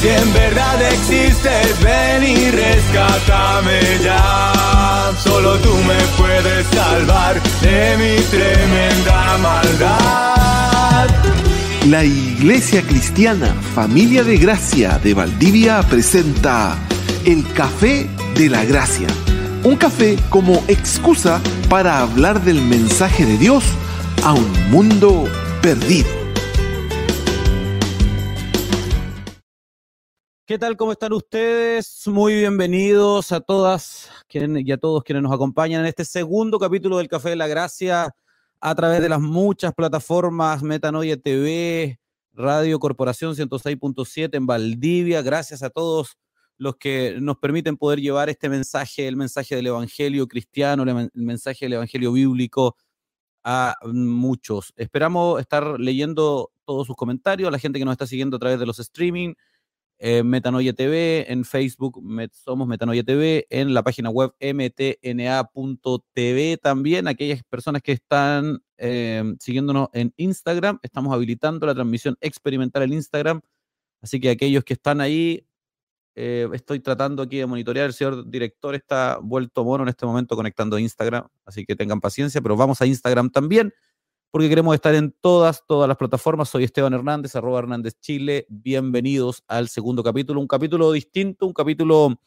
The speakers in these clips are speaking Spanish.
Si en verdad existes, ven y rescátame ya. Solo tú me puedes salvar de mi tremenda maldad. La Iglesia Cristiana Familia de Gracia de Valdivia presenta el Café de la Gracia. Un café como excusa para hablar del mensaje de Dios a un mundo perdido. ¿Qué tal? ¿Cómo están ustedes? Muy bienvenidos a todas y a todos quienes nos acompañan en este segundo capítulo del Café de la Gracia a través de las muchas plataformas Metanoia TV, Radio Corporación 106.7 en Valdivia. Gracias a todos los que nos permiten poder llevar este mensaje, el mensaje del Evangelio cristiano, el mensaje del Evangelio bíblico a muchos. Esperamos estar leyendo todos sus comentarios, la gente que nos está siguiendo a través de los streaming eh, Metanoia TV, en Facebook somos Metanoia TV, en la página web mtna.tv también, aquellas personas que están eh, siguiéndonos en Instagram, estamos habilitando la transmisión experimental en Instagram, así que aquellos que están ahí, eh, estoy tratando aquí de monitorear, el señor director está vuelto mono en este momento conectando Instagram, así que tengan paciencia, pero vamos a Instagram también porque queremos estar en todas, todas las plataformas. Soy Esteban Hernández, arroba Hernández Chile. Bienvenidos al segundo capítulo, un capítulo distinto, un capítulo,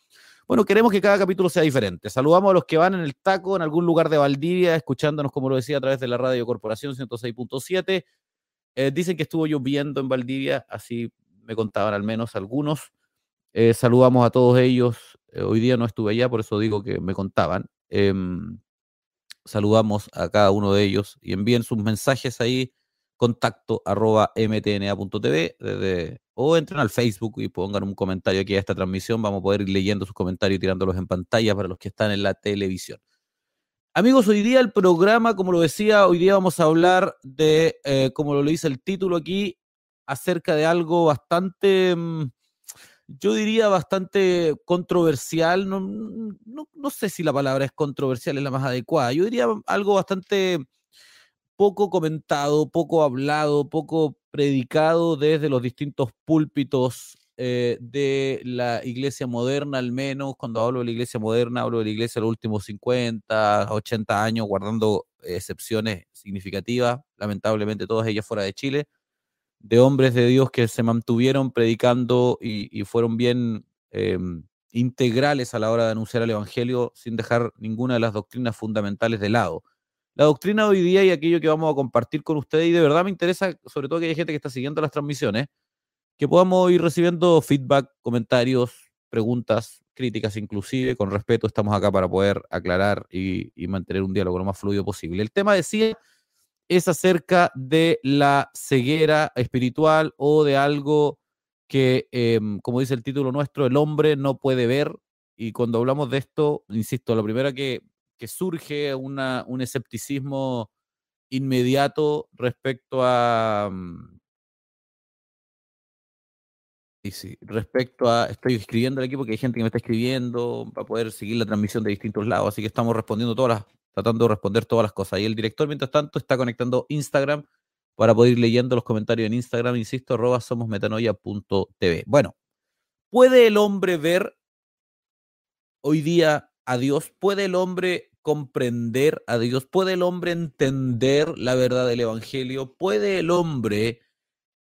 bueno, queremos que cada capítulo sea diferente. Saludamos a los que van en el taco, en algún lugar de Valdivia, escuchándonos, como lo decía, a través de la radio Corporación 106.7. Eh, dicen que estuvo lloviendo en Valdivia, así me contaban al menos algunos. Eh, saludamos a todos ellos. Eh, hoy día no estuve allá, por eso digo que me contaban. Saludamos a cada uno de ellos y envíen sus mensajes ahí, contacto mtna.tv o entren al Facebook y pongan un comentario aquí a esta transmisión. Vamos a poder ir leyendo sus comentarios y tirándolos en pantalla para los que están en la televisión. Amigos, hoy día el programa, como lo decía, hoy día vamos a hablar de, eh, como lo dice el título aquí, acerca de algo bastante... Mm, yo diría bastante controversial, no, no, sé si la palabra es controversial, es la más adecuada, yo diría algo bastante poco comentado, poco hablado, poco predicado desde los distintos púlpitos eh, de la iglesia moderna, al menos cuando hablo de la iglesia moderna, hablo de la iglesia de los últimos 50, 80 años, guardando excepciones significativas, lamentablemente todas ellas fuera de Chile de hombres de Dios que se mantuvieron predicando y, fueron bien em, integrales a la hora de anunciar el Evangelio sin dejar ninguna de las doctrinas fundamentales de lado. La doctrina de hoy día y aquello que vamos a compartir con ustedes, y de verdad me interesa, sobre todo que hay gente que está siguiendo las transmisiones, que podamos ir recibiendo feedback, comentarios, preguntas, críticas inclusive, con respeto estamos acá para poder aclarar y, y mantener un diálogo lo más fluido posible. El tema decía es acerca de la ceguera espiritual o de algo que, em, como dice el título nuestro, el hombre no puede ver. Y cuando hablamos de esto, insisto, lo primero que, surge una, un escepticismo inmediato respecto a... Mm, y sí, respecto a, estoy escribiendo al equipo que hay gente que me está escribiendo para poder seguir la transmisión de distintos lados, así que estamos respondiendo todas las tratando de responder todas las cosas. Y el director, mientras tanto, está conectando Instagram para poder ir leyendo los comentarios en Instagram, insisto, arroba somosmetanoia.tv. Bueno, ¿puede el hombre ver hoy día a Dios? ¿Puede el hombre comprender a Dios? ¿Puede el hombre entender la verdad del Evangelio? ¿Puede el hombre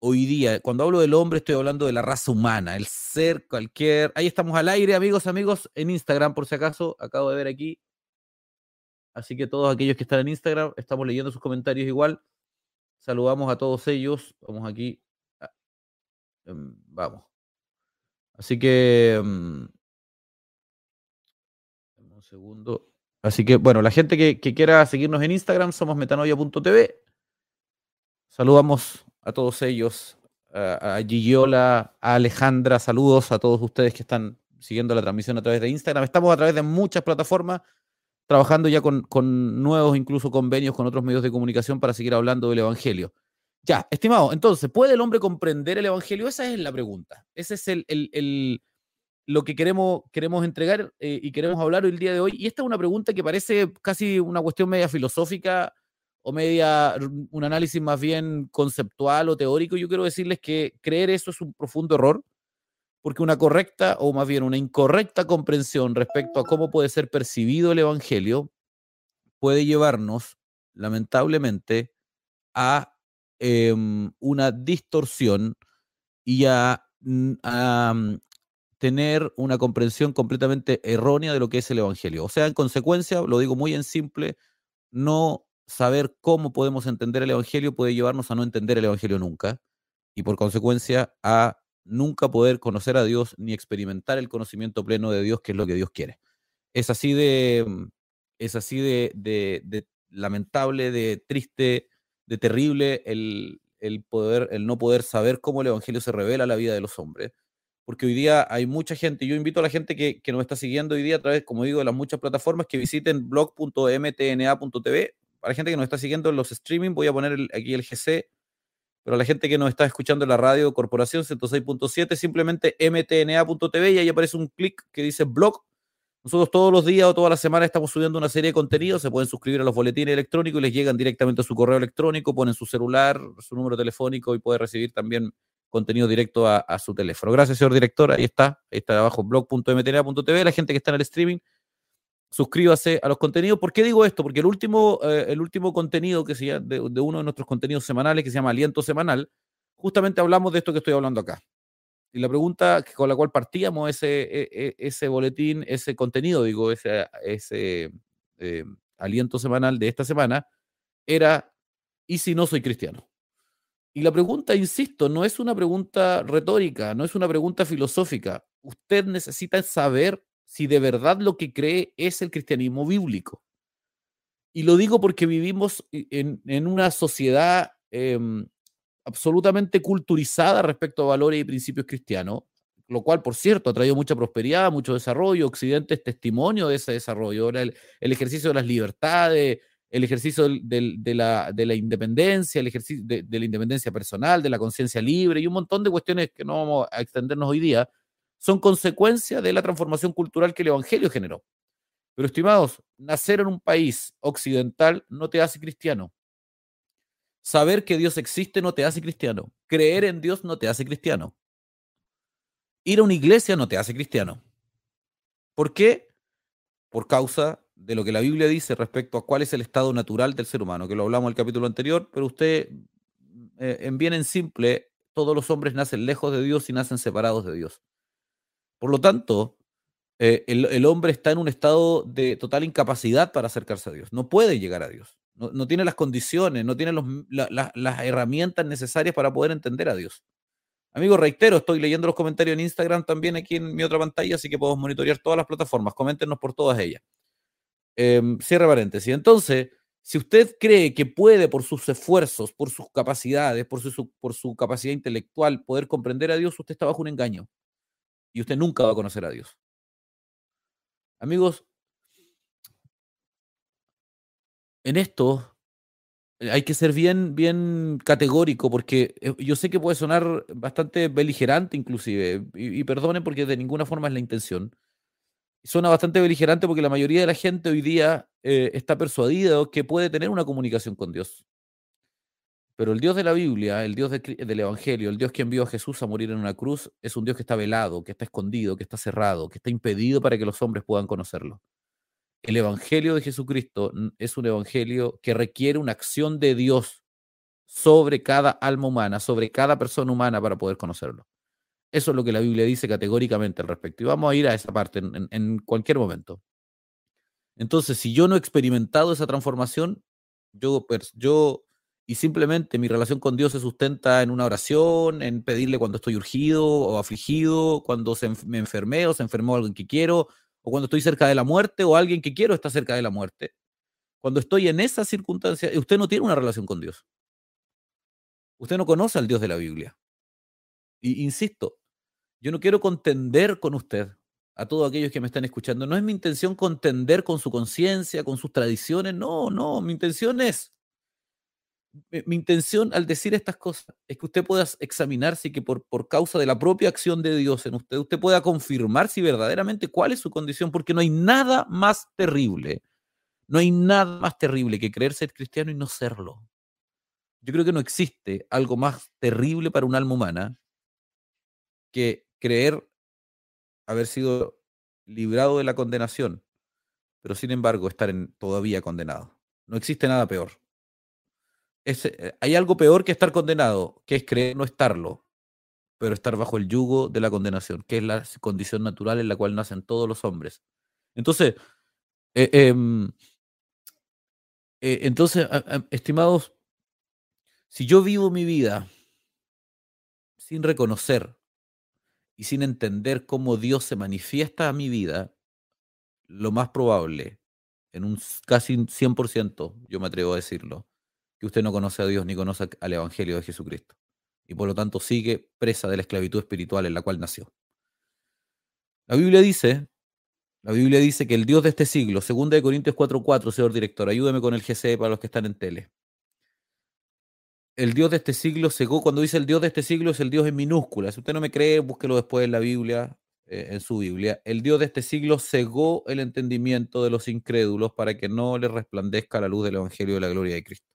hoy día, cuando hablo del hombre, estoy hablando de la raza humana, el ser cualquier... Ahí estamos al aire, amigos, amigos, en Instagram, por si acaso, acabo de ver aquí, Así que todos aquellos que están en Instagram, estamos leyendo sus comentarios igual. Saludamos a todos ellos. Vamos aquí. Em, vamos. Así que... Em, un segundo. Así que, bueno, la gente que, quiera seguirnos en Instagram, somos metanoia.tv. Saludamos a todos ellos, a, a Gigiola, a Alejandra, saludos a todos ustedes que están siguiendo la transmisión a través de Instagram. Estamos a través de muchas plataformas trabajando ya con, nuevos incluso convenios con otros medios de comunicación para seguir hablando del Evangelio. Ya, estimado, entonces, ¿puede el hombre comprender el Evangelio? Esa es la pregunta. Ese es el, lo que queremos, queremos entregar eh, y queremos hablar el día de hoy. Y esta es una pregunta que parece casi una cuestión media filosófica o media, un análisis más bien conceptual o teórico. Yo quiero decirles que creer eso es un profundo error. Porque una correcta o más bien una incorrecta comprensión respecto a cómo puede ser percibido el Evangelio puede llevarnos, lamentablemente, a em, una distorsión y a, mm, tener una comprensión completamente errónea de lo que es el Evangelio. O sea, en consecuencia, lo digo muy en simple, no saber cómo podemos entender el Evangelio puede llevarnos a no entender el Evangelio nunca y por consecuencia a nunca poder conocer a Dios ni experimentar el conocimiento pleno de Dios, que es lo que Dios quiere. Es así de, mm, es así de, lamentable, de triste, de terrible el, poder, el no poder saber cómo el Evangelio se revela a la vida de los hombres. Porque hoy día hay mucha gente, yo invito a la gente que, que nos está siguiendo hoy día a través, como digo, de las muchas plataformas, que visiten blog.mtna.tv. Para la gente que nos está siguiendo en los streaming, voy a poner aquí el GC pero la gente que nos está escuchando en la radio Corporación 106.7, simplemente mtna.tv y ahí aparece un clic que dice blog. Nosotros todos los días o todas las semanas estamos subiendo una serie de contenidos, se pueden suscribir a los boletines electrónicos y les llegan directamente a su correo electrónico, ponen su celular, su número telefónico y puede recibir también contenido directo a, su teléfono. Gracias, señor director. Ahí está, ahí está abajo blog.mtna.tv. La gente que está en el streaming suscríbase a los contenidos. ¿Por qué digo esto? Porque el último, eh, el último contenido que se de, de, uno de nuestros contenidos semanales, que se llama Aliento Semanal, justamente hablamos de esto que estoy hablando acá. Y la pregunta con la cual partíamos ese, e, e, ese boletín, ese contenido, digo, ese, ese eh, aliento semanal de esta semana, era, ¿y si no soy cristiano? Y la pregunta, insisto, no es una pregunta retórica, no es una pregunta filosófica. Usted necesita saber si de verdad lo que cree es el cristianismo bíblico. Y lo digo porque vivimos en, una sociedad em, absolutamente culturizada respecto a valores y principios cristianos, lo cual, por cierto, ha traído mucha prosperidad, mucho desarrollo. Occidente es testimonio de ese desarrollo. el, ejercicio de las libertades, el ejercicio de, la, de, independencia, el ejercicio de, la independencia personal, de la conciencia libre y un montón de cuestiones que no vamos a extendernos hoy día, son consecuencia de la transformación cultural que el Evangelio generó. Pero, estimados, nacer en un país occidental no te hace cristiano. Saber que Dios existe no te hace cristiano. Creer en Dios no te hace cristiano. Ir a una iglesia no te hace cristiano. ¿Por qué? Por causa de lo que la Biblia dice respecto a cuál es el estado natural del ser humano, que lo hablamos en el capítulo anterior, pero usted, eh, en bien en simple, todos los hombres nacen lejos de Dios y nacen separados de Dios. Por lo tanto, eh, el, hombre está en un estado de total incapacidad para acercarse a Dios. No puede llegar a Dios. No, tiene las condiciones, no tiene las herramientas necesarias para poder entender a Dios. Amigos, reitero, estoy leyendo los comentarios en Instagram también aquí en mi otra pantalla, así que podemos monitorear todas las plataformas. Coméntenos por todas ellas. Em, cierre paréntesis. Entonces, si usted cree que puede, por sus esfuerzos, por sus capacidades, por su, por su capacidad intelectual, poder comprender a Dios, usted está bajo un engaño y usted nunca va a conocer a Dios. Amigos, en esto eh, hay que ser bien, bien categórico, porque eh, yo sé que puede sonar bastante beligerante inclusive, y, perdonen porque de ninguna forma es la intención. Suena bastante beligerante porque la mayoría de la gente hoy día eh, está persuadida que puede tener una comunicación con Dios. Pero el Dios de la Biblia, el Dios del Evangelio, el Dios que envió a Jesús a morir en una cruz, es un Dios que está velado, que está escondido, que está cerrado, que está impedido para que los hombres puedan conocerlo. El Evangelio de Jesucristo es un Evangelio que requiere una acción de Dios sobre cada alma humana, sobre cada persona humana para poder conocerlo. Eso es lo que la Biblia dice categóricamente al respecto. Y vamos a ir a esa parte en, cualquier momento. Entonces, si yo no he experimentado esa transformación, yo, yo y simplemente mi relación con Dios se sustenta en una oración, en pedirle cuando estoy urgido o afligido, cuando me enfermé o se enfermó alguien que quiero, o cuando estoy cerca de la muerte o alguien que quiero está cerca de la muerte. Cuando estoy en esa circunstancia, usted no tiene una relación con Dios. Usted no conoce al Dios de la Biblia. Y insisto, yo no quiero contender con usted, a todos aquellos que me están escuchando. No es mi intención contender con su conciencia, con sus tradiciones. No, no, mi intención es mi intención al decir estas cosas es que usted pueda examinarse y que por, por causa de la propia acción de Dios en usted, usted pueda confirmar si verdaderamente cuál es su condición, porque no hay nada más terrible, no hay nada más terrible que creer ser cristiano y no serlo. Yo creo que no existe algo más terrible para un alma humana que creer haber sido librado de la condenación, pero sin embargo estar en, todavía condenado. No existe nada peor. Eh, hay algo peor que estar condenado, que es creer no estarlo, pero estar bajo el yugo de la condenación, que es la condición natural en la cual nacen todos los hombres. Entonces, eh, entonces, estimados, si yo vivo mi vida sin reconocer y sin entender cómo Dios se manifiesta a mi vida, lo más probable, en un casi 100%, yo me atrevo a decirlo, que usted no conoce a Dios ni conoce al Evangelio de Jesucristo. Y por lo tanto sigue presa de la esclavitud espiritual en la cual nació. La Biblia dice, la Biblia dice que el Dios de este siglo, 2 Corintios 4:4, señor director, ayúdeme con el GCE para los que están en tele el Dios de este siglo cegó, cuando dice el Dios de este siglo es el Dios en minúsculas. Si usted no me cree, búsquelo después en la Biblia, eh, en su Biblia. El Dios de este siglo cegó el entendimiento de los incrédulos para que no les resplandezca la luz del Evangelio de la gloria de Cristo.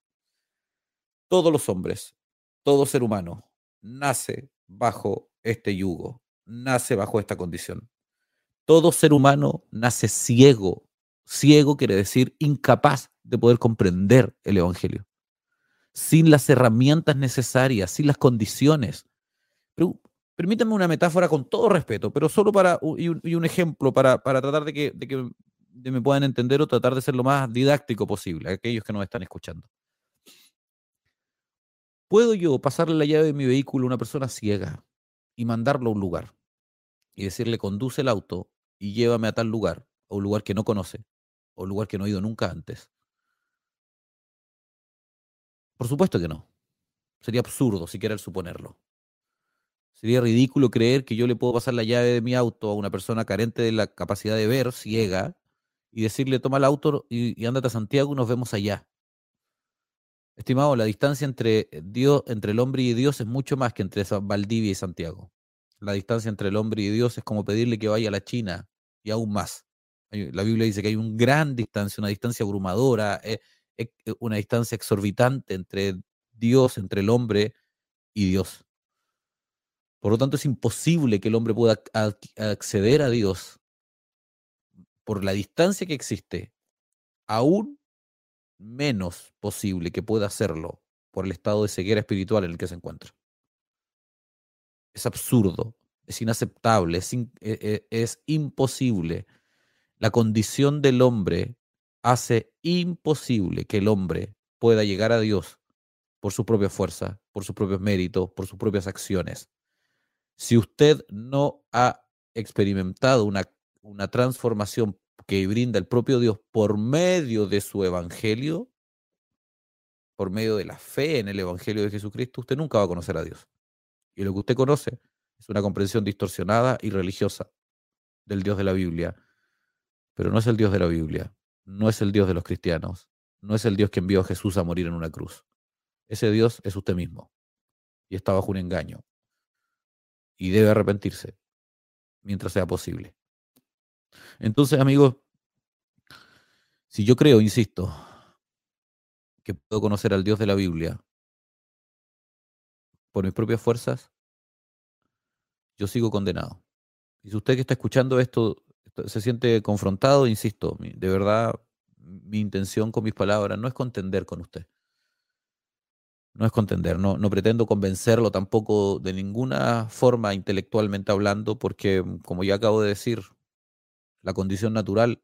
Todos los hombres, todo ser humano, nace bajo este yugo, nace bajo esta condición. Todo ser humano nace ciego. Ciego quiere decir incapaz de poder comprender el Evangelio sin las herramientas necesarias, sin las condiciones. Pero, permítanme una metáfora con todo respeto, pero solo para, y un, ejemplo para, tratar de que, de que me puedan entender o tratar de ser lo más didáctico posible aquellos que nos están escuchando. ¿Puedo yo pasarle la llave de mi vehículo a una persona ciega y mandarlo a un lugar y decirle conduce el auto y llévame a tal lugar, o un lugar que no conoce, o un lugar que no ha ido nunca antes? Por supuesto que no. Sería absurdo siquiera el suponerlo. Sería ridículo creer que yo le puedo pasar la llave de mi auto a una persona carente de la capacidad de ver, ciega, y decirle toma el auto y, ándate a Santiago y nos vemos allá. Estimado, la distancia entre Dios, entre el hombre y Dios es mucho más que entre Valdivia y Santiago. La distancia entre el hombre y Dios es como pedirle que vaya a la China y aún más. La Biblia dice que hay una gran distancia, una distancia abrumadora. Eh, eh, una distancia exorbitante entre Dios, entre el hombre y Dios. Por lo tanto, es imposible que el hombre pueda acceder a Dios por la distancia que existe, aún menos posible que pueda hacerlo por el estado de ceguera espiritual en el que se encuentra. Es absurdo, es inaceptable, es, e, e, es imposible. La condición del hombre hace imposible que el hombre pueda llegar a Dios por su propia fuerza, por sus propios méritos, por sus propias acciones. Si usted no ha experimentado una, una transformación que brinda el propio Dios por medio de su evangelio, por medio de la fe en el evangelio de Jesucristo, usted nunca va a conocer a Dios. Y lo que usted conoce es una comprensión distorsionada y religiosa del Dios de la Biblia, pero no es el Dios de la Biblia no es el Dios de los cristianos, no es el Dios que envió a Jesús a morir en una cruz. Ese Dios es usted mismo y está bajo un engaño y debe arrepentirse mientras sea posible. Entonces, amigos, si yo creo, insisto, que puedo conocer al Dios de la Biblia por mis propias fuerzas, yo sigo condenado. Y si usted que está escuchando esto se siente confrontado, insisto, de verdad, mi intención con mis palabras no es contender con usted. No es contender, no, no pretendo convencerlo tampoco de ninguna forma intelectualmente hablando, porque como ya acabo de decir, la condición natural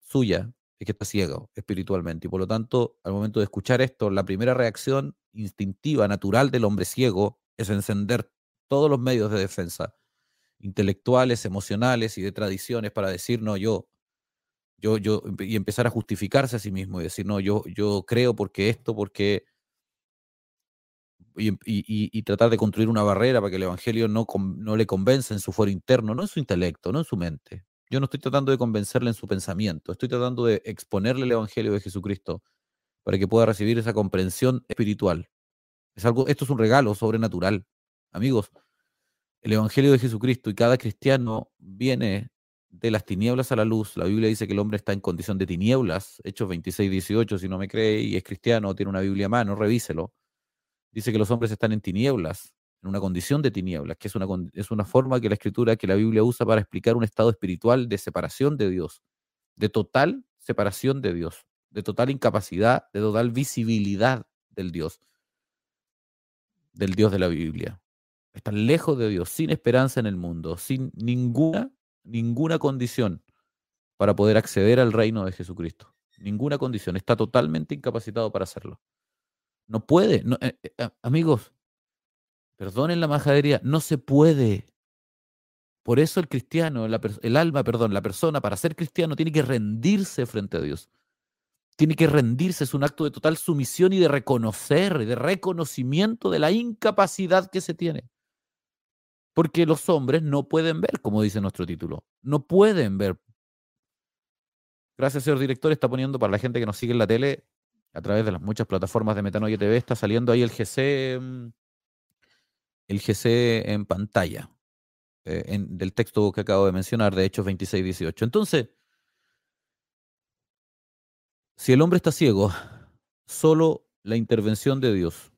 suya es que está ciego espiritualmente. Y por lo tanto, al momento de escuchar esto, la primera reacción instintiva, natural del hombre ciego es encender todos los medios de defensa intelectuales, emocionales y de tradiciones para decir, no, yo, yo, yo, y empezar a justificarse a sí mismo y decir, no, yo, yo creo porque esto, porque... Y, tratar de construir una barrera para que el Evangelio no, no le convenza en su fuero interno, no en su intelecto, no en su mente. Yo no estoy tratando de convencerle en su pensamiento, estoy tratando de exponerle el Evangelio de Jesucristo para que pueda recibir esa comprensión espiritual. Es algo, esto es un regalo sobrenatural. Amigos, el Evangelio de Jesucristo y cada cristiano viene de las tinieblas a la luz. La Biblia dice que el hombre está en condición de tinieblas. Hechos 26, 18, si no me cree y es cristiano, tiene una Biblia a mano, revíselo. Dice que los hombres están en tinieblas. En una condición de tinieblas, que es una, es una forma que la escritura, que la Biblia usa para explicar un estado espiritual de separación de Dios, de total separación de Dios, de total incapacidad, de total visibilidad del Dios, del Dios de la Biblia. Están lejos de Dios, sin esperanza en el mundo, sin ninguna, ninguna condición para poder acceder al reino de Jesucristo. Ninguna condición. Está totalmente incapacitado para hacerlo. No puede. Eh, eh, amigos, perdonen la majadería, no se puede. Por eso el cristiano, el alma, perdón, la persona para ser cristiano tiene que rendirse frente a Dios. Tiene que rendirse, es un acto de total sumisión y de reconocer, de reconocimiento de la incapacidad que se tiene. Porque los hombres no pueden ver, como dice nuestro título. No pueden ver. Gracias, señor director. Está poniendo para la gente que nos sigue en la tele a través de las muchas plataformas de Metanoia TV. Está saliendo ahí el GC, mm, el GC en pantalla eh, del texto que acabo de mencionar, de Hechos 26, 18. Entonces, si el hombre está ciego, solo la intervención de Dios,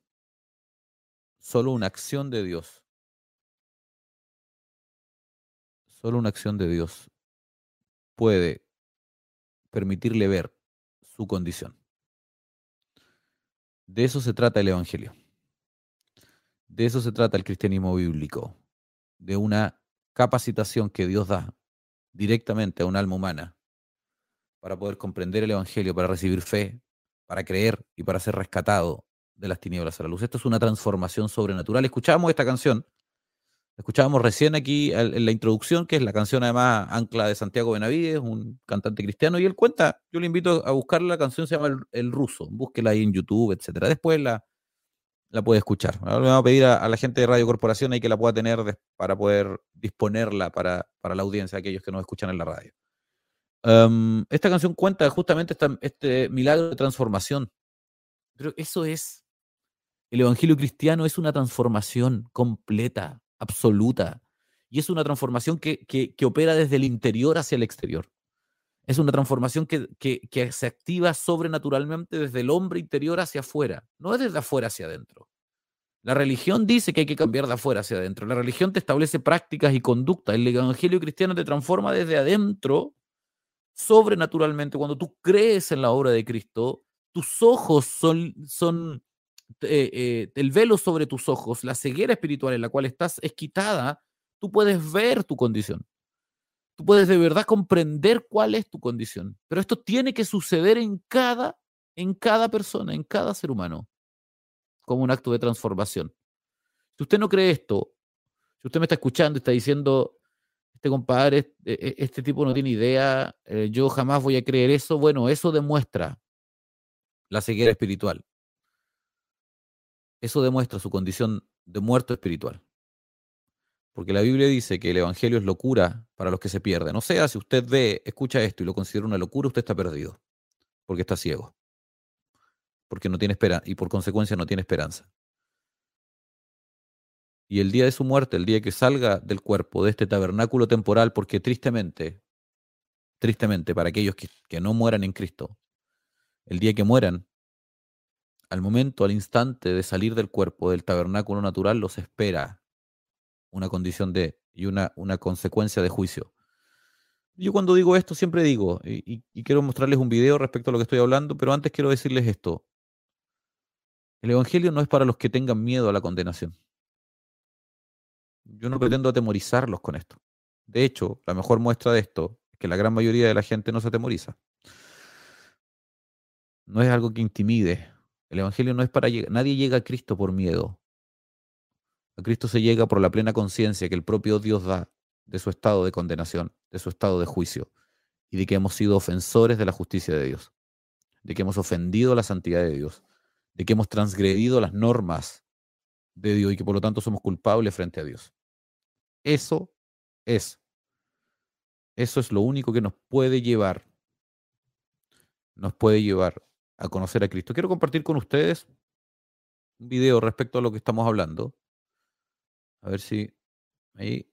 solo una acción de Dios Solo una acción de Dios puede permitirle ver su condición. De eso se trata el Evangelio. De eso se trata el cristianismo bíblico. De una capacitación que Dios da directamente a un alma humana para poder comprender el Evangelio, para recibir fe, para creer y para ser rescatado de las tinieblas a la luz. Esto es una transformación sobrenatural. Escuchamos esta canción Escuchábamos recién aquí en la introducción, que es la canción además Ancla de Santiago Benavides, un cantante cristiano, y él cuenta, yo le invito a buscar la canción, se llama El, Ruso, búsquela ahí en YouTube, etcétera. Después la, la puede escuchar. Ahora le vamos a pedir a, la gente de Radio Corporación ahí que la pueda tener para poder disponerla para, para, la audiencia, aquellos que nos escuchan en la radio. Em, esta canción cuenta justamente este milagro de transformación. Pero eso es, el Evangelio cristiano es una transformación completa, absoluta. Y es una transformación que, opera desde el interior hacia el exterior. Es una transformación que, que, se activa sobrenaturalmente desde el hombre interior hacia afuera, no es desde afuera hacia adentro. La religión dice que hay que cambiar de afuera hacia adentro. La religión te establece prácticas y conductas. El evangelio cristiano te transforma desde adentro sobrenaturalmente. Cuando tú crees en la obra de Cristo, tus ojos son, son eh, eh, el velo sobre tus ojos, la ceguera espiritual en la cual estás es quitada, tú puedes ver tu condición. Tú puedes de verdad comprender cuál es tu condición. Pero esto tiene que suceder en cada, en cada persona, en cada ser humano, como un acto de transformación. Si usted no cree esto, si usted me está escuchando y está diciendo, este compadre, este, e, este tipo no tiene idea, eh, yo jamás voy a creer eso, bueno, eso demuestra la ceguera espiritual. Eso demuestra su condición de muerto espiritual. Porque la Biblia dice que el Evangelio es locura para los que se pierden. O sea, si usted ve, escucha esto y lo considera una locura, usted está perdido. Porque está ciego. Porque no tiene esperanza. Y por consecuencia no tiene esperanza. Y el día de su muerte, el día que salga del cuerpo, de este tabernáculo temporal, porque tristemente, tristemente, para aquellos que, que no mueran en Cristo, el día que mueran, al momento, al instante de salir del cuerpo, del tabernáculo natural, los espera una condición de y una, una consecuencia de juicio. Yo cuando digo esto siempre digo, y, y, quiero mostrarles un video respecto a lo que estoy hablando, pero antes quiero decirles esto. El Evangelio no es para los que tengan miedo a la condenación. Yo no pretendo atemorizarlos con esto. De hecho, la mejor muestra de esto es que la gran mayoría de la gente no se atemoriza. No es algo que intimide, el Evangelio no es para llegar, nadie llega a Cristo por miedo. A Cristo se llega por la plena conciencia que el propio Dios da de su estado de condenación, de su estado de juicio, y de que hemos sido ofensores de la justicia de Dios, de que hemos ofendido la santidad de Dios, de que hemos transgredido las normas de Dios y que por lo tanto somos culpables frente a Dios. Eso es. Eso es lo único que nos puede llevar, nos puede llevar a conocer a Cristo. Quiero compartir con ustedes un video respecto a lo que estamos hablando. A ver si ahí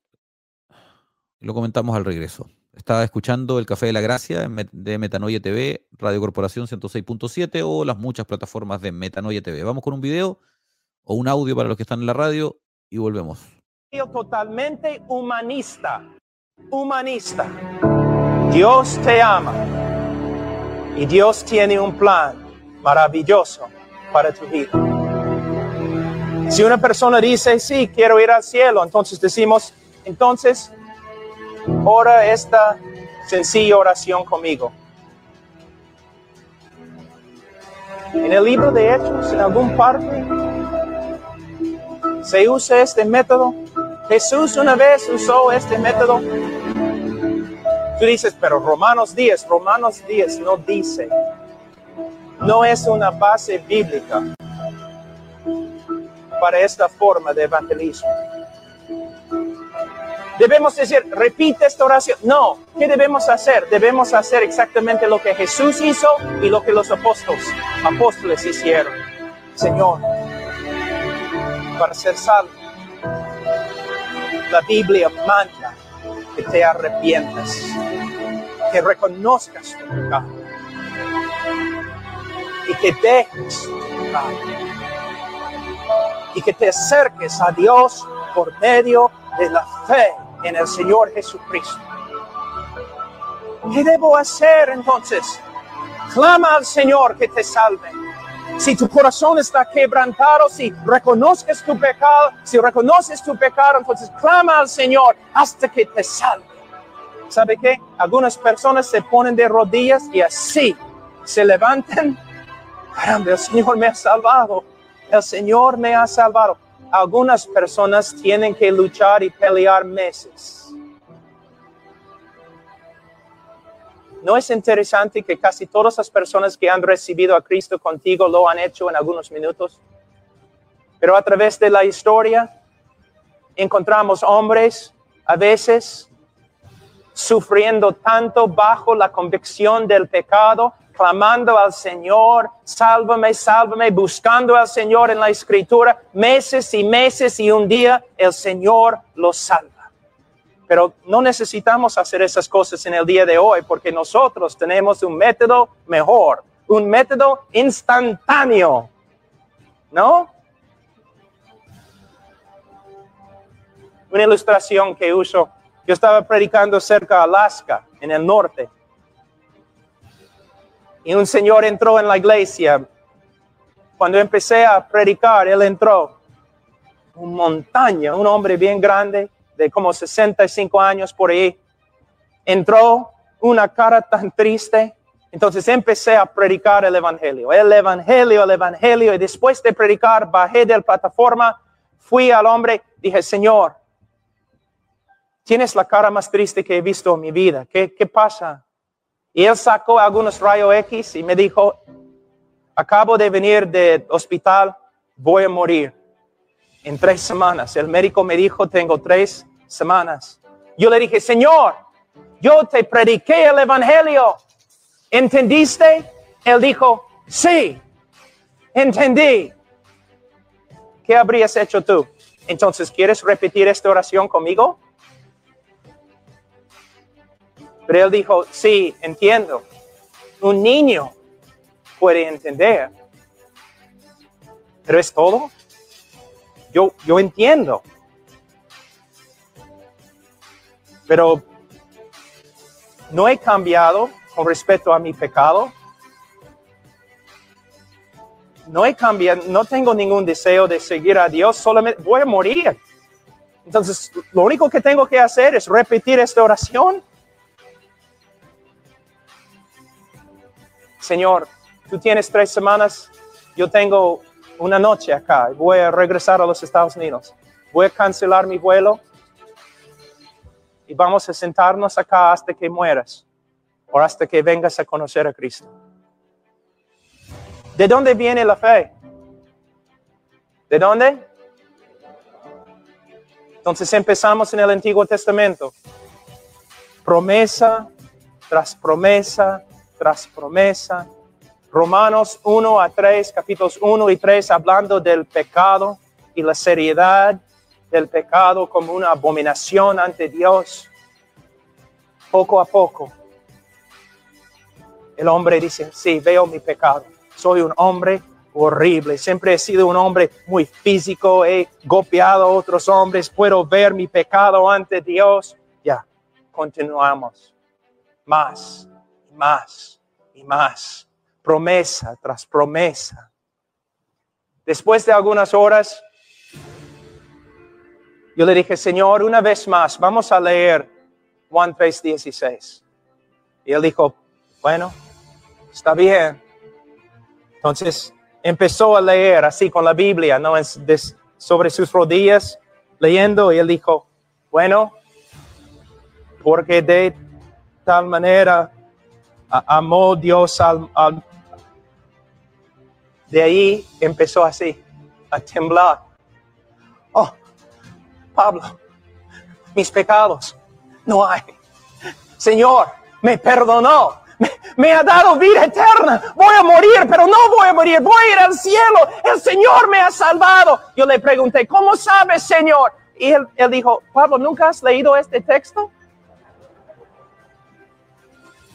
lo comentamos al regreso. Estaba escuchando el Café de la Gracia de Metanoia TV, Radio Corporación 106.7 o las muchas plataformas de Metanoia TV. Vamos con un video o un audio para los que están en la radio y volvemos. Totalmente humanista, humanista. Dios te ama y Dios tiene un plan maravilloso para tu vida. Si una persona dice, sí, quiero ir al cielo, entonces decimos, entonces, ora esta sencilla oración conmigo. En el libro de Hechos, en algún parte, se usa este método. Jesús una vez usó este método. Tú dices, pero Romanos 10, Romanos 10 no dice, no es una base bíblica para esta forma de evangelismo. Debemos decir, repite esta oración. No, ¿qué debemos hacer? Debemos hacer exactamente lo que Jesús hizo y lo que los apóstoles, apóstoles hicieron. Señor, para ser salvo, la Biblia manda que te arrepientas, que reconozcas tu pecado y que dejes tu pecado y que te acerques a Dios por medio de la fe en el Señor Jesucristo. ¿Qué debo hacer entonces? Clama al Señor que te salve. Si tu corazón está quebrantado, si reconozcas tu pecado, si reconoces tu pecado, entonces clama al Señor hasta que te salve. ¿Sabe qué? Algunas personas se ponen de rodillas y así se levantan. El Señor me ha salvado. El Señor me ha salvado algunas personas tienen que luchar y pelear meses. ¿No es interesante que casi todas las personas que han recibido a Cristo contigo lo han hecho en algunos minutos? Pero a través de la historia encontramos hombres a veces sufriendo tanto bajo la convicción del pecado clamando al Señor, sálvame, sálvame, buscando al Señor en la escritura, meses y meses y un día el Señor los salva. Pero no necesitamos hacer esas cosas en el día de hoy porque nosotros tenemos un método mejor, un método instantáneo. ¿No? Una ilustración que uso. Yo estaba predicando cerca de Alaska, en el norte y un señor entró en la iglesia. Cuando empecé a predicar, él entró. Un montaña, un hombre bien grande, de como 65 años por ahí. Entró una cara tan triste. Entonces empecé a predicar el Evangelio, el Evangelio, el Evangelio. Y después de predicar, bajé de la plataforma, fui al hombre, dije, Señor, tienes la cara más triste que he visto en mi vida. ¿Qué, qué pasa? Y él sacó algunos rayos X y me dijo, acabo de venir del hospital, voy a morir en tres semanas. El médico me dijo, tengo tres semanas. Yo le dije, Señor, yo te prediqué el Evangelio. ¿Entendiste? Él dijo, sí, entendí. ¿Qué habrías hecho tú? Entonces, ¿quieres repetir esta oración conmigo? Pero él dijo, sí, entiendo. Un niño puede entender. Pero es todo. Yo, yo entiendo. Pero no he cambiado con respecto a mi pecado. No he cambiado, no tengo ningún deseo de seguir a Dios, solamente voy a morir. Entonces, lo único que tengo que hacer es repetir esta oración Señor, tú tienes tres semanas, yo tengo una noche acá, voy a regresar a los Estados Unidos, voy a cancelar mi vuelo y vamos a sentarnos acá hasta que mueras o hasta que vengas a conocer a Cristo. ¿De dónde viene la fe? ¿De dónde? Entonces empezamos en el Antiguo Testamento. Promesa tras promesa promesa. Romanos 1 a 3, capítulos 1 y 3, hablando del pecado y la seriedad del pecado como una abominación ante Dios. Poco a poco, el hombre dice, sí, veo mi pecado. Soy un hombre horrible. Siempre he sido un hombre muy físico, he golpeado a otros hombres, puedo ver mi pecado ante Dios. Ya, continuamos. Más, más y más. Promesa tras promesa. Después de algunas horas, yo le dije, Señor, una vez más, vamos a leer Juan 3:16. Y él dijo, bueno, está bien. Entonces empezó a leer así con la Biblia, ¿no? sobre sus rodillas, leyendo, y él dijo, bueno, porque de tal manera amó Dios al, al... De ahí empezó así, a temblar. Oh, Pablo, mis pecados no hay. Señor, me perdonó me, ha dado vida eterna. Voy a morir, pero no voy a morir. Voy a ir al cielo. El Señor me ha salvado. Yo le pregunté, ¿cómo sabes, Señor? Y él, dijo, Pablo, ¿nunca has leído este texto?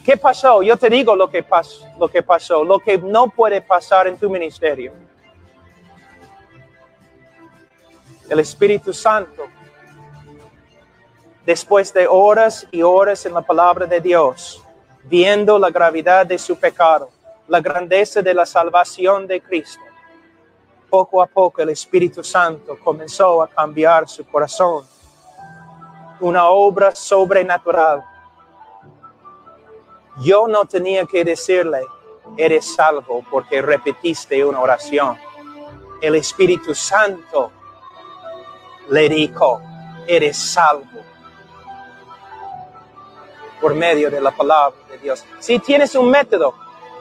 ¿Qué pasó? Yo te digo lo que, pasó, lo que pasó, lo que no puede pasar en tu ministerio. El Espíritu Santo, después de horas y horas en la palabra de Dios, viendo la gravedad de su pecado, la grandeza de la salvación de Cristo, poco a poco el Espíritu Santo comenzó a cambiar su corazón. Una obra sobrenatural. Yo no tenía que decirle, eres salvo porque repetiste una oración. El Espíritu Santo le dijo, eres salvo por medio de la palabra de Dios. Si tienes un método,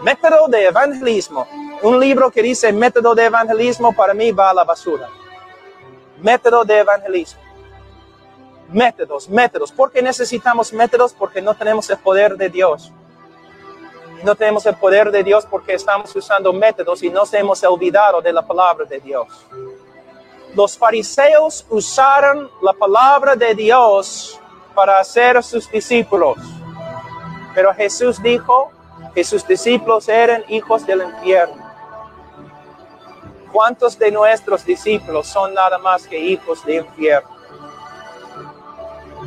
método de evangelismo, un libro que dice método de evangelismo para mí va a la basura. Método de evangelismo. Métodos, métodos. ¿Por qué necesitamos métodos? Porque no tenemos el poder de Dios. No tenemos el poder de Dios porque estamos usando métodos y nos hemos olvidado de la palabra de Dios. Los fariseos usaron la palabra de Dios para hacer sus discípulos. Pero Jesús dijo que sus discípulos eran hijos del infierno. ¿Cuántos de nuestros discípulos son nada más que hijos del infierno?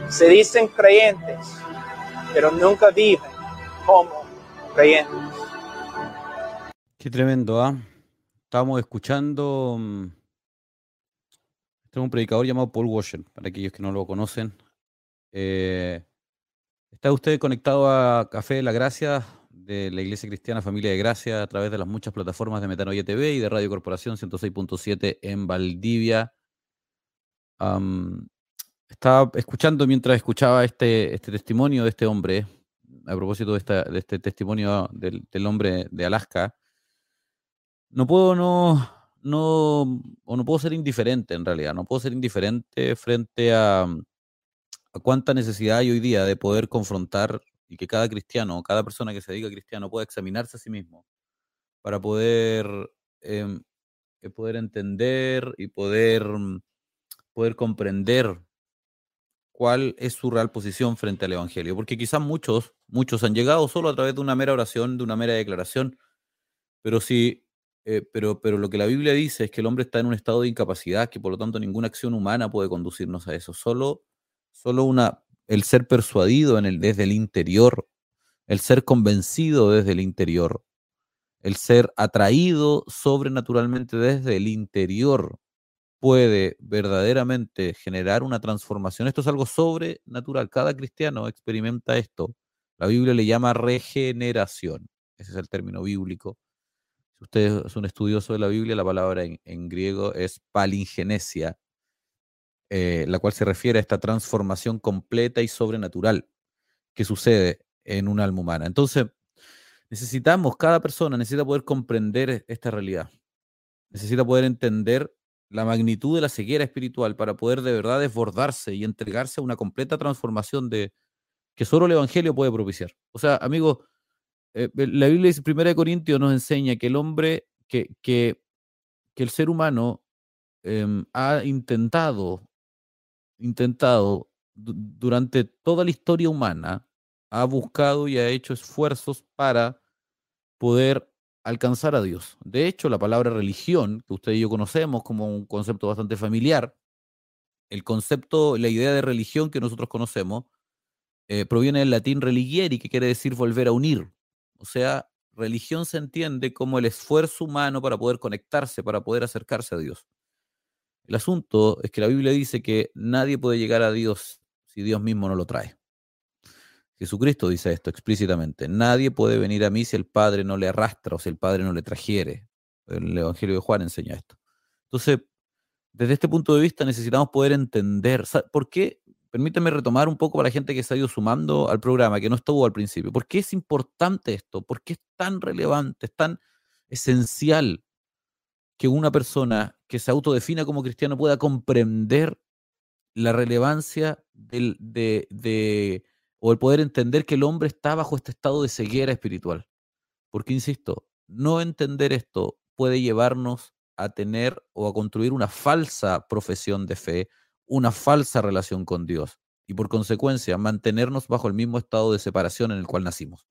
Se dicen creyentes, pero nunca viven como creyentes. Qué tremendo, ¿ah? Estamos escuchando. Mm, este un predicador llamado Paul Washer, para aquellos que no lo conocen. Eh, está usted conectado a Café de la Gracia de la Iglesia Cristiana Familia de Gracia a través de las muchas plataformas de Metanoia TV y de Radio Corporación 106.7 en Valdivia. estaba escuchando mientras escuchaba este, este testimonio de este hombre, a propósito de, esta, de este testimonio del, del, hombre de Alaska. No puedo no, no, o no puedo ser indiferente en realidad, no puedo ser indiferente frente a, a cuánta necesidad hay hoy día de poder confrontar y que cada cristiano, cada persona que se diga cristiano pueda examinarse a sí mismo para poder, em, eh, poder entender y poder, poder comprender cuál es su real posición frente al Evangelio. Porque quizás muchos, muchos han llegado solo a través de una mera oración, de una mera declaración, pero si eh, pero, pero lo que la Biblia dice es que el hombre está en un estado de incapacidad, que por lo tanto ninguna acción humana puede conducirnos a eso. Solo Solo una, el ser persuadido en el, desde el interior, el ser convencido desde el interior, el ser atraído sobrenaturalmente desde el interior puede verdaderamente generar una transformación. Esto es algo sobrenatural. Cada cristiano experimenta esto. La Biblia le llama regeneración. Ese es el término bíblico. Si usted es un estudioso de la Biblia, la palabra en, griego es palingenesia, eh, la cual se refiere a esta transformación completa y sobrenatural que sucede en un alma humana. Entonces, necesitamos, cada persona necesita poder comprender esta realidad, necesita poder entender la magnitud de la ceguera espiritual para poder de verdad desbordarse y entregarse a una completa transformación de que solo el Evangelio puede propiciar. O sea, amigos, eh, la Biblia dice, 1 Corintios nos enseña que el hombre, que, que, que el ser humano em, ha intentado intentado durante toda la historia humana, ha buscado y ha hecho esfuerzos para poder alcanzar a Dios. De hecho, la palabra religión, que usted y yo conocemos como un concepto bastante familiar, el concepto, la idea de religión que nosotros conocemos, eh, proviene del latín religieri, que quiere decir volver a unir. O sea, religión se entiende como el esfuerzo humano para poder conectarse, para poder acercarse a Dios. El asunto es que la Biblia dice que nadie puede llegar a Dios si Dios mismo no lo trae. Jesucristo dice esto explícitamente. Nadie puede venir a mí si el Padre no le arrastra o si el Padre no le trajere. El Evangelio de Juan enseña esto. Entonces, desde este punto de vista necesitamos poder entender. ¿Por qué? Permítame retomar un poco para la gente que se ha ido sumando al programa, que no estuvo al principio. ¿Por qué es importante esto? ¿Por qué es tan relevante, es tan esencial que una persona que se autodefina como cristiano pueda comprender la relevancia de, de o el poder entender que el hombre está bajo este estado de ceguera espiritual. Porque, insisto, no entender esto puede llevarnos a tener o a construir una falsa profesión de fe, una falsa relación con Dios y por consecuencia mantenernos bajo el mismo estado de separación en el cual nacimos.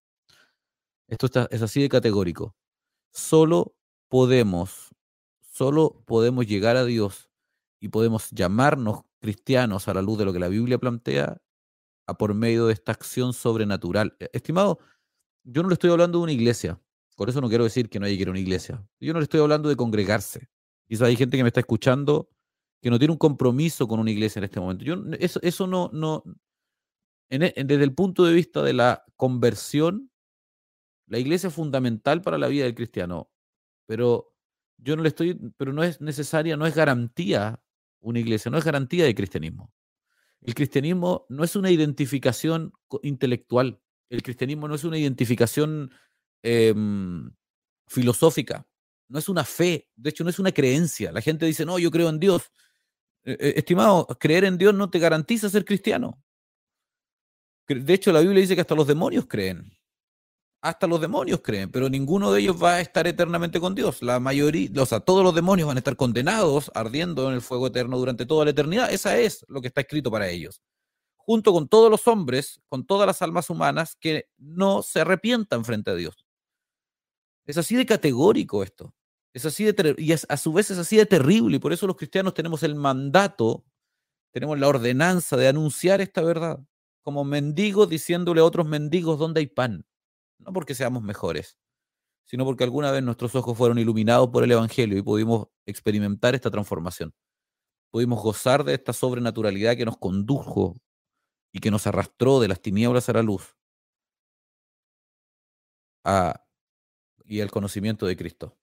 Esto es así de categórico. Solo podemos, solo podemos llegar a Dios y podemos llamarnos cristianos a la luz de lo que la Biblia plantea a por medio de esta acción sobrenatural. E, estimado, yo no le estoy hablando de una iglesia. Por eso no quiero decir que no haya que ir a una iglesia. Yo no le estoy hablando de congregarse. Quizás hay gente que me está escuchando que no tiene un compromiso con una iglesia en este momento. Yo, eso, eso no, no e, desde el punto de vista de la conversión, la iglesia es fundamental para la vida del cristiano, pero yo no le estoy, pero no es necesaria, no es garantía una iglesia, no es garantía de cristianismo. El cristianismo no es una identificación intelectual, el cristianismo no es una identificación em, filosófica, no es una fe, de hecho no es una creencia. La gente dice, no, yo creo en Dios. E, e, estimado, creer en Dios no te garantiza ser cristiano. De hecho, la Biblia dice que hasta los demonios creen hasta los demonios creen, pero ninguno de ellos va a estar eternamente con Dios. La mayoría, o sea, todos los demonios van a estar condenados, ardiendo en el fuego eterno durante toda la eternidad. Esa es lo que está escrito para ellos. Junto con todos los hombres, con todas las almas humanas que no se arrepientan frente a Dios. Es así de categórico esto. Es así y a su vez es así de terrible. Y por eso los cristianos tenemos el mandato, tenemos la ordenanza de anunciar esta verdad. Como mendigos diciéndole a otros mendigos dónde hay pan no porque seamos mejores, sino porque alguna vez nuestros ojos fueron iluminados por el Evangelio y pudimos experimentar esta transformación. Pudimos gozar de esta sobrenaturalidad que nos condujo y que nos arrastró de las tinieblas a la luz y al conocimiento de Cristo.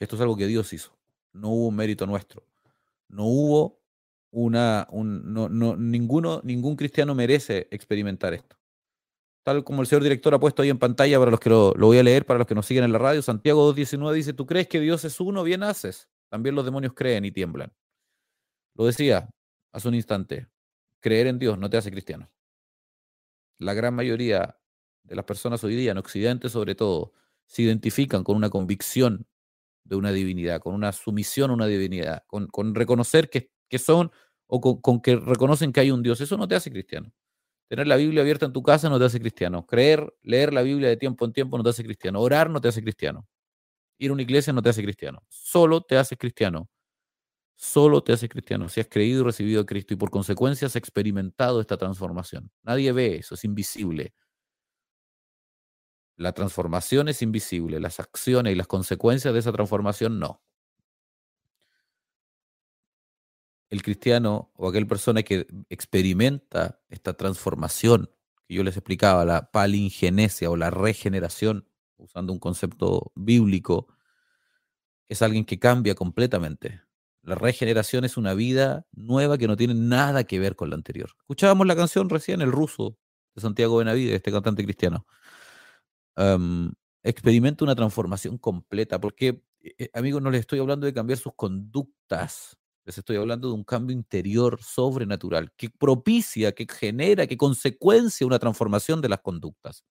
Esto es algo que Dios hizo. No hubo mérito nuestro. No hubo una, un, no, no, ninguno, ningún cristiano merece experimentar esto tal como el señor director ha puesto ahí en pantalla para los que lo, voy a leer, para los que nos siguen en la radio, Santiago 2.19 dice, ¿tú crees que Dios es uno? Bien haces. También los demonios creen y tiemblan. Lo decía hace un instante, creer en Dios no te hace cristiano. La gran mayoría de las personas hoy día, en Occidente sobre todo, se identifican con una convicción de una divinidad, con una sumisión a una divinidad, con, reconocer que, son o con que reconocen que hay un Dios. Eso no te hace cristiano. Tener la Biblia abierta en tu casa no te hace cristiano. Creer, leer la Biblia de tiempo en tiempo no te hace cristiano. Orar no te hace cristiano. Ir a una iglesia no te hace cristiano. Solo te hace cristiano. Solo te hace cristiano si has creído y recibido a Cristo y por consecuencia has experimentado esta transformación. Nadie ve eso, es invisible. La transformación es invisible, las acciones y las consecuencias de esa transformación no. el cristiano o aquel persona que experimenta esta transformación que yo les explicaba, la palingenesia o la regeneración, usando un concepto bíblico, es alguien que cambia completamente. La regeneración es una vida nueva que no tiene nada que ver con la anterior. Escuchábamos la canción recién, El ruso, de Santiago Benavides, este cantante cristiano. Experimenta una transformación completa, porque, eh, eh, amigos, no les estoy hablando de cambiar sus conductas, les estoy hablando de un cambio interior sobrenatural que propicia, que genera, que consecuencia una transformación de las conductas.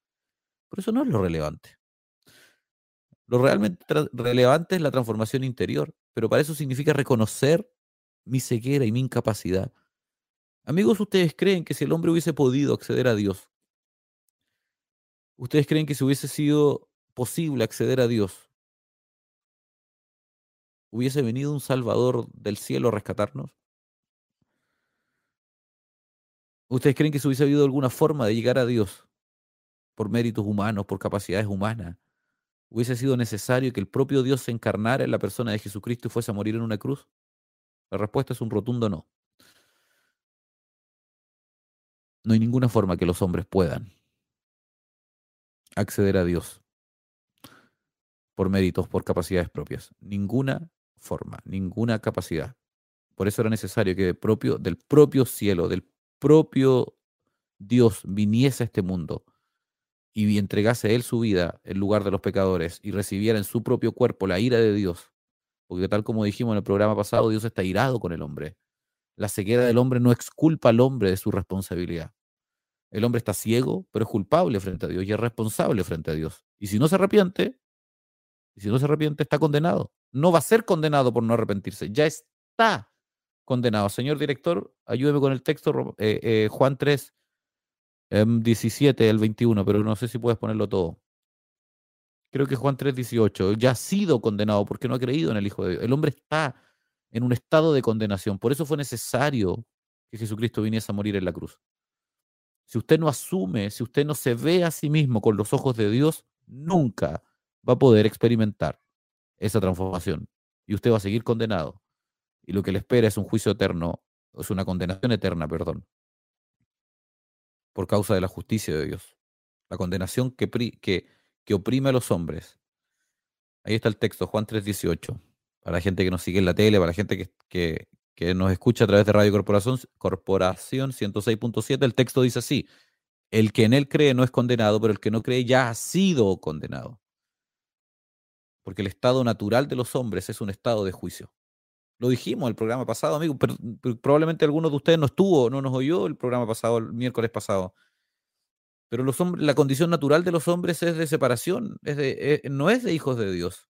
Por eso no es lo relevante. Lo realmente relevante es la transformación interior, pero para eso significa reconocer mi ceguera y mi incapacidad. Amigos, ¿ustedes creen que si el hombre hubiese podido acceder a Dios, ustedes creen que si hubiese sido posible acceder a Dios hubiese venido un Salvador del cielo a rescatarnos? ¿Ustedes creen que se hubiese habido alguna forma de llegar a Dios por méritos humanos, por capacidades humanas? ¿Hubiese sido necesario que el propio Dios se encarnara en la persona de Jesucristo y fuese a morir en una cruz? La respuesta es un rotundo no. No hay ninguna forma que los hombres puedan acceder a Dios por méritos, por capacidades propias. Ninguna forma, ninguna capacidad. Por eso era necesario que del propio cielo, del propio Dios viniese a este mundo y entregase Él su vida en lugar de los pecadores y recibiera en su propio cuerpo la ira de Dios. Porque tal como dijimos en el programa pasado, Dios está irado con el hombre. La ceguera del hombre no exculpa al hombre de su responsabilidad. El hombre está ciego, pero es culpable frente a Dios y es responsable frente a Dios. Y si no se arrepiente, si no se arrepiente, está condenado. No va a ser condenado por no arrepentirse, ya está condenado. Señor director, ayúdeme con el texto, eh, eh, Juan 3, 17, el 21, pero no sé si puedes ponerlo todo. Creo que Juan 3, 18, ya ha sido condenado porque no ha creído en el Hijo de Dios. El hombre está en un estado de condenación. Por eso fue necesario que Jesucristo viniese a morir en la cruz. Si usted no asume, si usted no se ve a sí mismo con los ojos de Dios, nunca va a poder experimentar esa transformación. Y usted va a seguir condenado. Y lo que le espera es un juicio eterno, es una condenación eterna, perdón, por causa de la justicia de Dios. La condenación que, que, que oprime a los hombres. Ahí está el texto, Juan 3:18. Para la gente que nos sigue en la tele, para la gente que, que, que nos escucha a través de Radio Corporación, Corporación 106.7, el texto dice así, el que en él cree no es condenado, pero el que no cree ya ha sido condenado porque el estado natural de los hombres es un estado de juicio. Lo dijimos el programa pasado, amigo, probablemente alguno de ustedes no estuvo, no nos oyó el programa pasado, el miércoles pasado. Pero los hombres, la condición natural de los hombres es de separación, es de, eh, no es de hijos de Dios.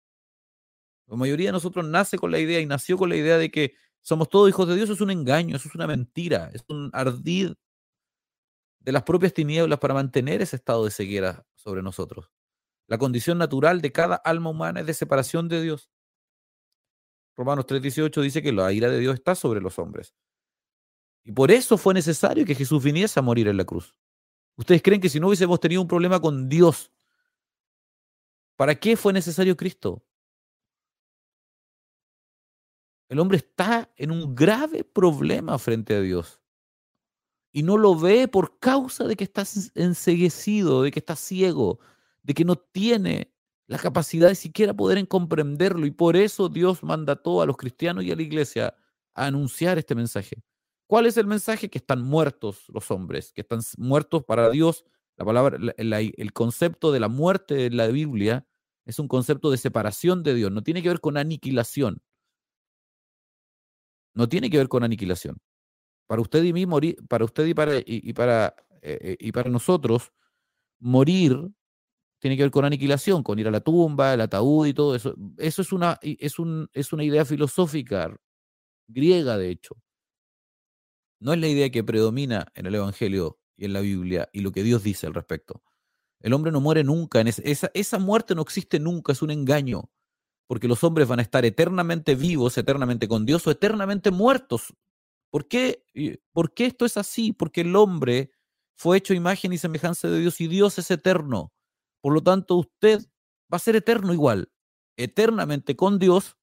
La mayoría de nosotros nace con la idea y nació con la idea de que somos todos hijos de Dios, es un engaño, eso es una mentira, es un ardid de las propias tinieblas para mantener ese estado de ceguera sobre nosotros. La condición natural de cada alma humana es de separación de Dios. Romanos 3:18 dice que la ira de Dios está sobre los hombres. Y por eso fue necesario que Jesús viniese a morir en la cruz. ¿Ustedes creen que si no hubiésemos tenido un problema con Dios, ¿para qué fue necesario Cristo? El hombre está en un grave problema frente a Dios. Y no lo ve por causa de que está enseguecido, de que está ciego, de que no tiene la capacidad de siquiera poder comprenderlo y por eso Dios mandató a los cristianos y a la iglesia a anunciar este mensaje. ¿Cuál es el mensaje? Que están muertos los hombres, que están muertos para Dios. La palabra, el concepto de la muerte en la Biblia es un concepto de separación de Dios, no tiene que ver con aniquilación. No tiene que ver con aniquilación. Para usted y mí morir, para usted y para, y, para, eh, y para nosotros, morir tiene que ver con aniquilación, con ir a la tumba, el ataúd y todo eso. Eso es una, es un, es una idea filosófica griega, de hecho. No es la idea que predomina en el Evangelio y en la Biblia y lo que Dios dice al respecto. El hombre no muere nunca, en esa, esa muerte no existe nunca, es un engaño, porque los hombres van a estar eternamente vivos, eternamente con Dios o eternamente muertos. ¿Por qué, ¿Por qué esto es así? Porque el hombre fue hecho imagen y semejanza de Dios y Dios es eterno. Por lo tanto, usted va a ser eterno igual, eternamente con Dios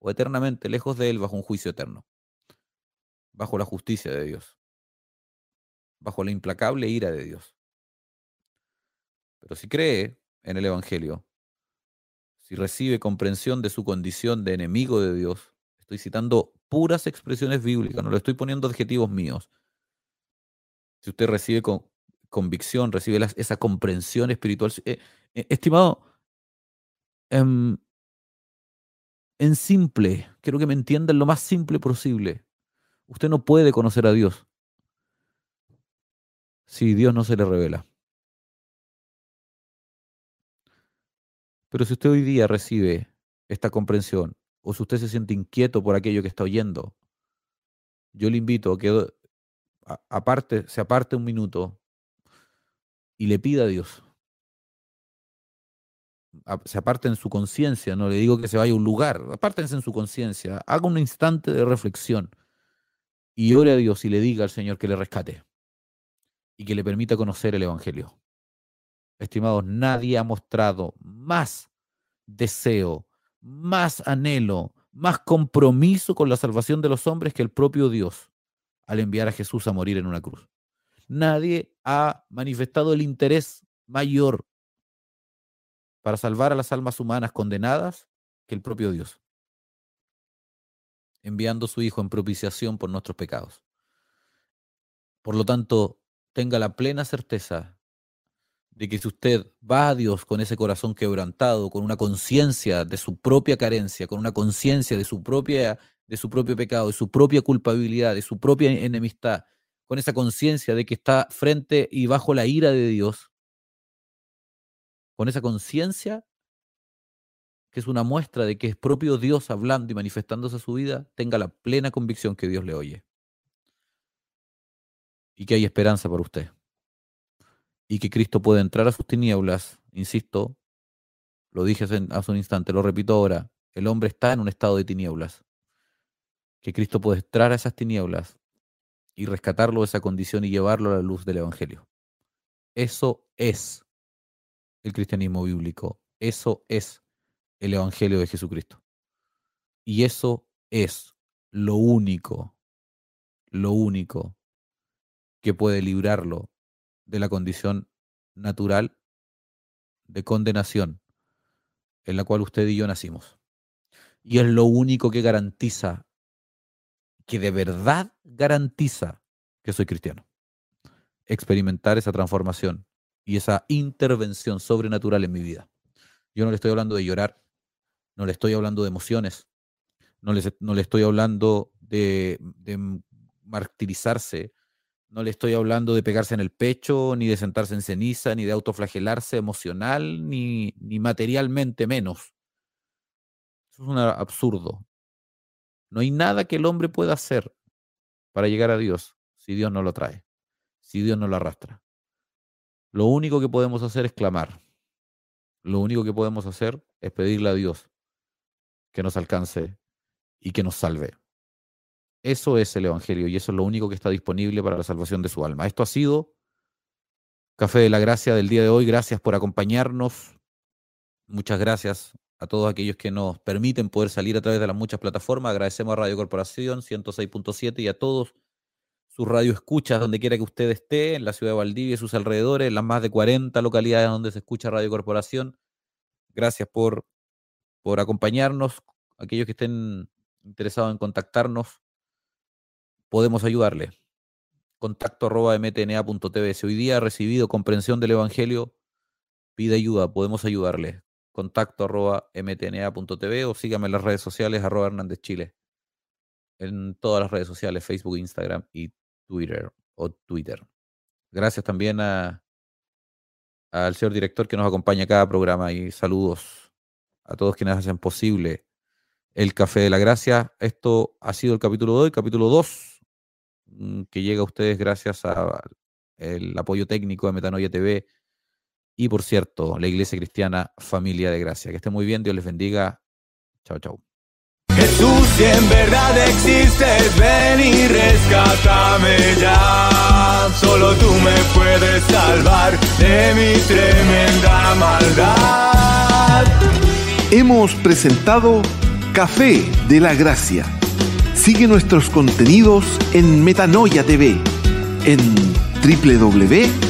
o eternamente lejos de Él bajo un juicio eterno, bajo la justicia de Dios, bajo la implacable ira de Dios. Pero si cree en el Evangelio, recibe comprensión de su condición de enemigo de Dios, estoy citando puras expresiones bíblicas, no le estoy poniendo adjetivos míos. Si usted recibe con, convicción, recibe esa comprensión espiritual. Eh, eh, estimado, em, en simple, quiero que me entiendan lo más simple posible. Usted no puede conocer a Dios si Dios no se le revela. Pero si usted hoy día recibe esta comprensión, o si usted se siente inquieto por aquello que está oyendo, yo le invito a que aparte, se aparte un minuto y le pida a Dios se aparten en su conciencia, no le digo que se vaya a un lugar, apártense en su conciencia, haga un instante de reflexión y ore a Dios y le diga al Señor que le rescate y que le permita conocer el Evangelio. Estimados, nadie ha mostrado más deseo, más anhelo, más compromiso con la salvación de los hombres que el propio Dios al enviar a Jesús a morir en una cruz. Nadie ha manifestado el interés mayor para salvar a las almas humanas condenadas que el propio Dios, enviando a su Hijo en propiciación por nuestros pecados. Por lo tanto, tenga la plena certeza de que si usted va a Dios con ese corazón quebrantado, con una conciencia de su propia carencia, con una conciencia de su propia de su propio pecado, de su propia culpabilidad, de su propia enemistad, con esa conciencia de que está frente y bajo la ira de Dios, con esa conciencia que es una muestra de que es propio Dios hablando y manifestándose a su vida, tenga la plena convicción que Dios le oye. Y que hay esperanza para usted. Y que Cristo puede entrar a sus tinieblas, insisto, lo dije hace un instante, lo repito ahora, el hombre está en un estado de tinieblas. Que Cristo puede entrar a esas tinieblas y rescatarlo de esa condición y llevarlo a la luz del Evangelio. Eso es el cristianismo bíblico. Eso es el Evangelio de Jesucristo. Y eso es lo único, lo único que puede librarlo de la condición natural de condenación en la cual usted y yo nacimos. Y es lo único que garantiza, que de verdad garantiza que soy cristiano. Experimentar esa transformación y esa intervención sobrenatural en mi vida. Yo no le estoy hablando de llorar, no le estoy hablando de emociones, no le, no le estoy hablando de, de martirizarse, no le estoy hablando de pegarse en el pecho, ni de sentarse en ceniza, ni de autoflagelarse emocional, ni, ni materialmente menos. Eso es un absurdo. No hay nada que el hombre pueda hacer para llegar a Dios si Dios no lo trae, si Dios no lo arrastra. Lo único que podemos hacer es clamar. Lo único que podemos hacer es pedirle a Dios que nos alcance y que nos salve. Eso es el Evangelio y eso es lo único que está disponible para la salvación de su alma. Esto ha sido Café de la Gracia del día de hoy. Gracias por acompañarnos. Muchas gracias a todos aquellos que nos permiten poder salir a través de las muchas plataformas. Agradecemos a Radio Corporación 106.7 y a todos sus escucha donde quiera que usted esté, en la ciudad de Valdivia y sus alrededores, en las más de 40 localidades donde se escucha Radio Corporación. Gracias por, por acompañarnos. Aquellos que estén interesados en contactarnos, podemos ayudarle. Contacto arroba mtna.tv. Si hoy día ha recibido comprensión del Evangelio, pide ayuda, podemos ayudarle. Contacto arroba mtna.tv o sígame en las redes sociales arroba Hernández Chile. En todas las redes sociales, Facebook, Instagram y Twitter o Twitter. Gracias también a, al señor director que nos acompaña cada programa y saludos a todos quienes hacen posible el Café de la Gracia. Esto ha sido el capítulo de hoy, capítulo 2, mm, que llega a ustedes gracias al apoyo técnico de Metanoia TV y, por cierto, la Iglesia Cristiana Familia de Gracia. Que esté muy bien, Dios les bendiga. Chao, chao. Jesús, si en verdad existes, ven y rescátame ya. Solo tú me puedes salvar de mi tremenda maldad. Hemos presentado Café de la Gracia. Sigue nuestros contenidos en Metanoia TV, en www.mtna.tv